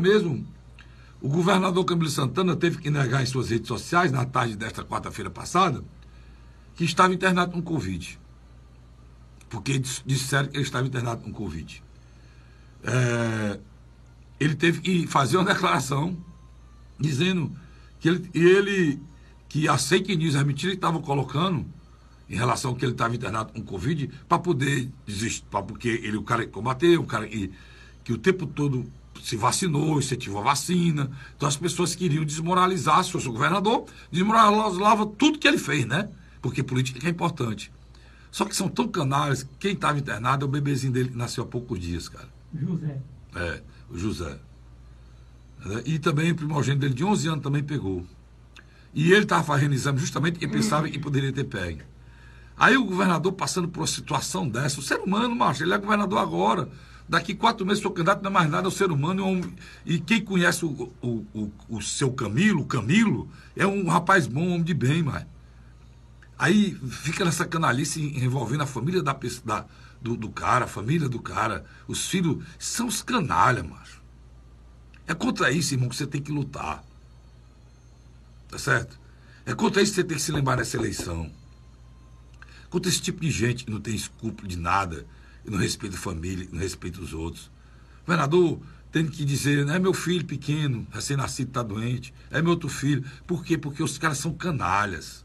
mesmo, o governador Camilo Santana teve que negar em suas redes sociais, na tarde desta quarta-feira passada, que estava internado com Covid. Porque disseram que ele estava internado com Covid. É, ele teve que fazer uma declaração dizendo que ele, ele que a fake news, a mentira que colocando em relação ao que ele estava internado com Covid, para poder desistir, porque ele, o cara combateu, o cara que, que o tempo todo se vacinou, incentivou a vacina. Então as pessoas queriam desmoralizar, se fosse o governador, desmoralizava tudo que ele fez, né? Porque política é importante. Só que são tão canalhas, quem estava internado é o bebezinho dele que nasceu há poucos dias, cara. José. É, o José. E também o primogênito dele de 11 anos também pegou. E ele estava fazendo exame justamente que pensava que poderia ter pego. Aí o governador passando por uma situação dessa, o ser humano, macho, ele é governador agora. Daqui quatro meses, seu candidato não é mais nada, é o ser humano. E quem conhece o, o, o, o seu Camilo, Camilo, é um rapaz bom, um homem de bem, mas. Aí fica nessa canalice envolvendo a família da, da do, do, cara, a família do cara, os filhos. São os canalhas, macho. É contra isso, irmão, que você tem que lutar. Tá certo? É contra isso que você tem que se lembrar nessa eleição. Contra esse tipo de gente que não tem escrúpulo de nada não respeita a família, não respeita os outros. O governador tem que dizer, é meu filho pequeno, recém-nascido está doente, é meu outro filho. Por quê? Porque os caras são canalhas.